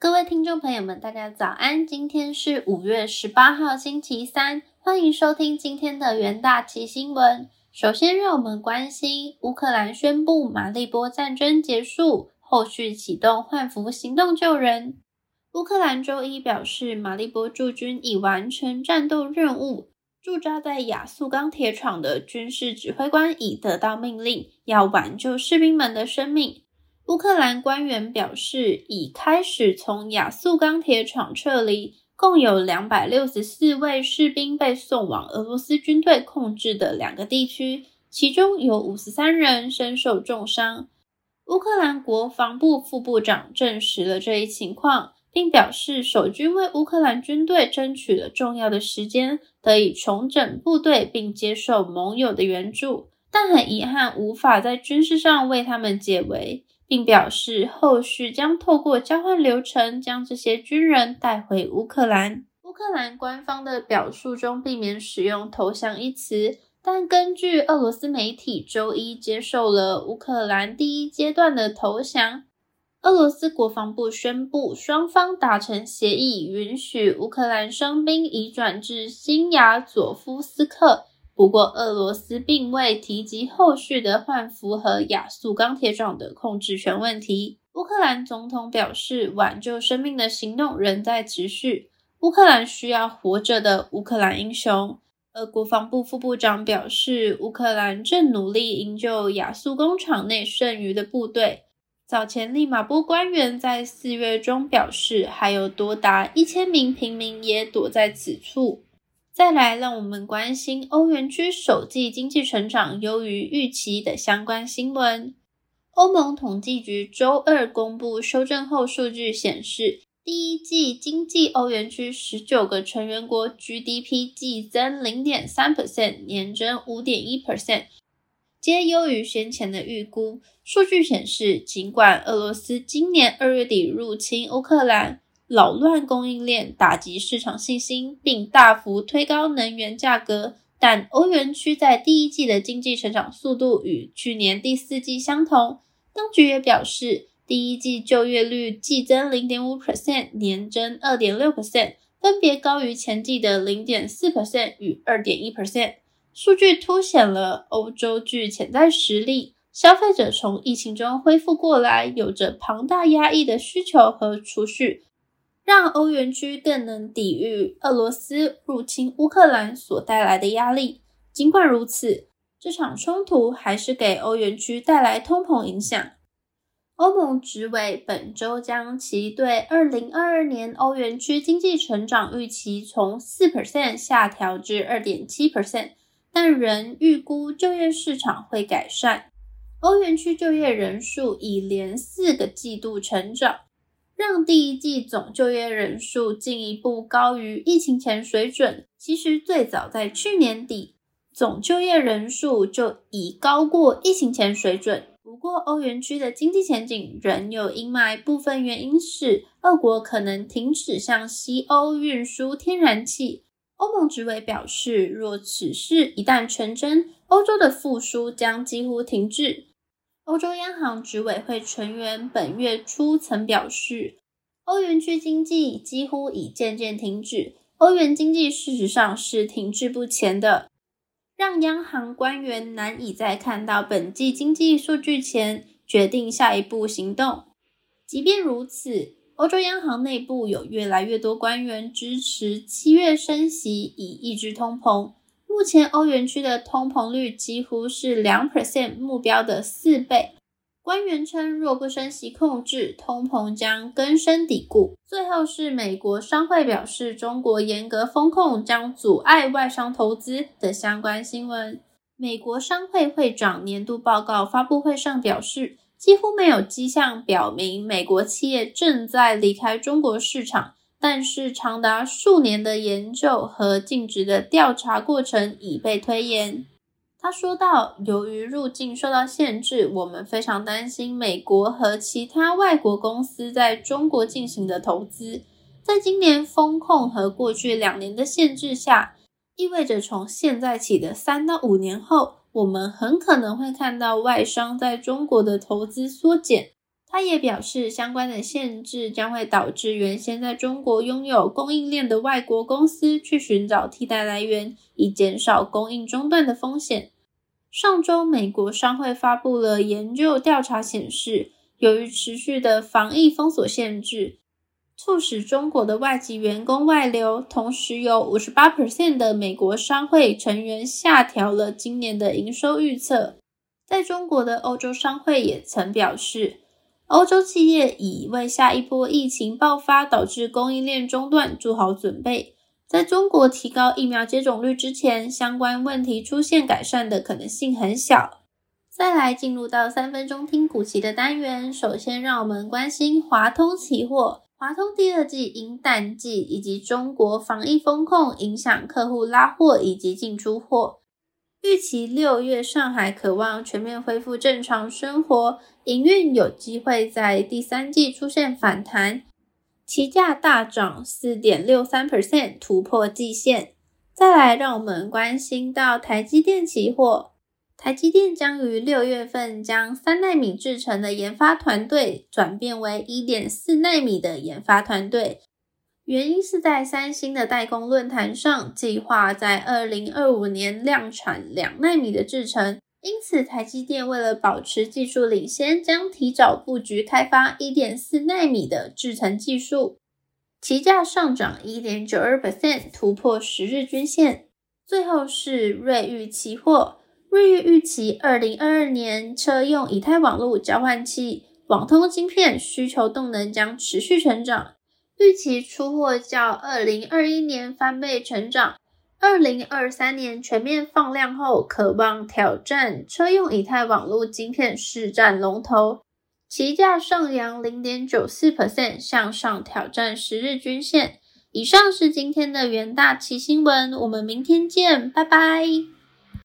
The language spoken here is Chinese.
各位听众朋友们，大家早安！今天是五月十八号，星期三，欢迎收听今天的元大旗新闻。首先，让我们关心乌克兰宣布马利波战争结束，后续启动换服行动救人。乌克兰周一表示，马利波驻军已完成战斗任务，驻扎在亚速钢铁厂的军事指挥官已得到命令，要挽救士兵们的生命。乌克兰官员表示，已开始从亚速钢铁厂撤离，共有两百六十四位士兵被送往俄罗斯军队控制的两个地区，其中有五十三人身受重伤。乌克兰国防部副部长证实了这一情况，并表示，守军为乌克兰军队争取了重要的时间，得以重整部队并接受盟友的援助，但很遗憾，无法在军事上为他们解围。并表示，后续将透过交换流程将这些军人带回乌克兰。乌克兰官方的表述中避免使用“投降”一词，但根据俄罗斯媒体周一接受了乌克兰第一阶段的投降。俄罗斯国防部宣布，双方达成协议，允许乌克兰伤兵移转至新亚佐夫斯克。不过，俄罗斯并未提及后续的换符合亚速钢铁厂的控制权问题。乌克兰总统表示，挽救生命的行动仍在持续。乌克兰需要活着的乌克兰英雄。而国防部副部长表示，乌克兰正努力营救亚速工厂内剩余的部队。早前，利马波官员在四月中表示，还有多达一千名平民也躲在此处。再来，让我们关心欧元区首季经济成长优于预期的相关新闻。欧盟统计局周二公布修正后数据显示，第一季经济欧元区十九个成员国 GDP 季增零点三 percent，年增五点一 percent，皆优于先前的预估。数据显示，尽管俄罗斯今年二月底入侵乌克兰，扰乱供应链，打击市场信心，并大幅推高能源价格。但欧元区在第一季的经济成长速度与去年第四季相同。当局也表示，第一季就业率季增零点五 percent，年增二点六 percent，分别高于前季的零点四 percent 与二点一 percent。数据凸显了欧洲具潜在实力，消费者从疫情中恢复过来，有着庞大压抑的需求和储蓄。让欧元区更能抵御俄罗斯入侵乌克兰所带来的压力。尽管如此，这场冲突还是给欧元区带来通膨影响。欧盟执委本周将其对二零二二年欧元区经济成长预期从四 percent 下调至二点七 percent，但仍预估就业市场会改善。欧元区就业人数已连四个季度成长。让第一季总就业人数进一步高于疫情前水准。其实最早在去年底，总就业人数就已高过疫情前水准。不过，欧元区的经济前景仍有阴霾，部分原因是俄国可能停止向西欧运输天然气。欧盟执委表示，若此事一旦成真，欧洲的复苏将几乎停滞。欧洲央行执委会成员本月初曾表示，欧元区经济几乎已渐渐停止。欧元经济事实上是停滞不前的，让央行官员难以在看到本季经济数据前决定下一步行动。即便如此，欧洲央行内部有越来越多官员支持七月升息以抑制通膨。目前欧元区的通膨率几乎是两 percent 目标的四倍。官员称，若不升息控制，通膨将根深蒂固。最后是美国商会表示，中国严格风控将阻碍外商投资的相关新闻。美国商会会长年度报告发布会上表示，几乎没有迹象表明美国企业正在离开中国市场。但是，长达数年的研究和尽职的调查过程已被推延。他说道：“由于入境受到限制，我们非常担心美国和其他外国公司在中国进行的投资。在今年风控和过去两年的限制下，意味着从现在起的三到五年后，我们很可能会看到外商在中国的投资缩减。”他也表示，相关的限制将会导致原先在中国拥有供应链的外国公司去寻找替代来源，以减少供应中断的风险。上周，美国商会发布了研究调查显示，由于持续的防疫封锁限制，促使中国的外籍员工外流，同时有五十八 percent 的美国商会成员下调了今年的营收预测。在中国的欧洲商会也曾表示。欧洲企业已为下一波疫情爆发导致供应链中断做好准备。在中国提高疫苗接种率之前，相关问题出现改善的可能性很小。再来进入到三分钟听股期的单元，首先让我们关心华通期货。华通第二季因淡季以及中国防疫风控影响客户拉货以及进出货。预期六月上海渴望全面恢复正常生活，营运有机会在第三季出现反弹，期价大涨四点六三 percent，突破季线。再来，让我们关心到台积电期货，台积电将于六月份将三纳米制成的研发团队转变为一点四纳米的研发团队。原因是在三星的代工论坛上，计划在二零二五年量产两纳米的制程，因此台积电为了保持技术领先，将提早布局开发一点四纳米的制程技术。期价上涨一点九二 percent，突破十日均线。最后是瑞昱期货，瑞昱预期二零二二年车用以太网络交换器、网通晶片需求动能将持续成长。预期出货较二零二一年翻倍成长，二零二三年全面放量后，渴望挑战车用以太网络晶片市占龙头，期价上扬零点九四 percent 向上挑战十日均线。以上是今天的元大旗新闻，我们明天见，拜拜。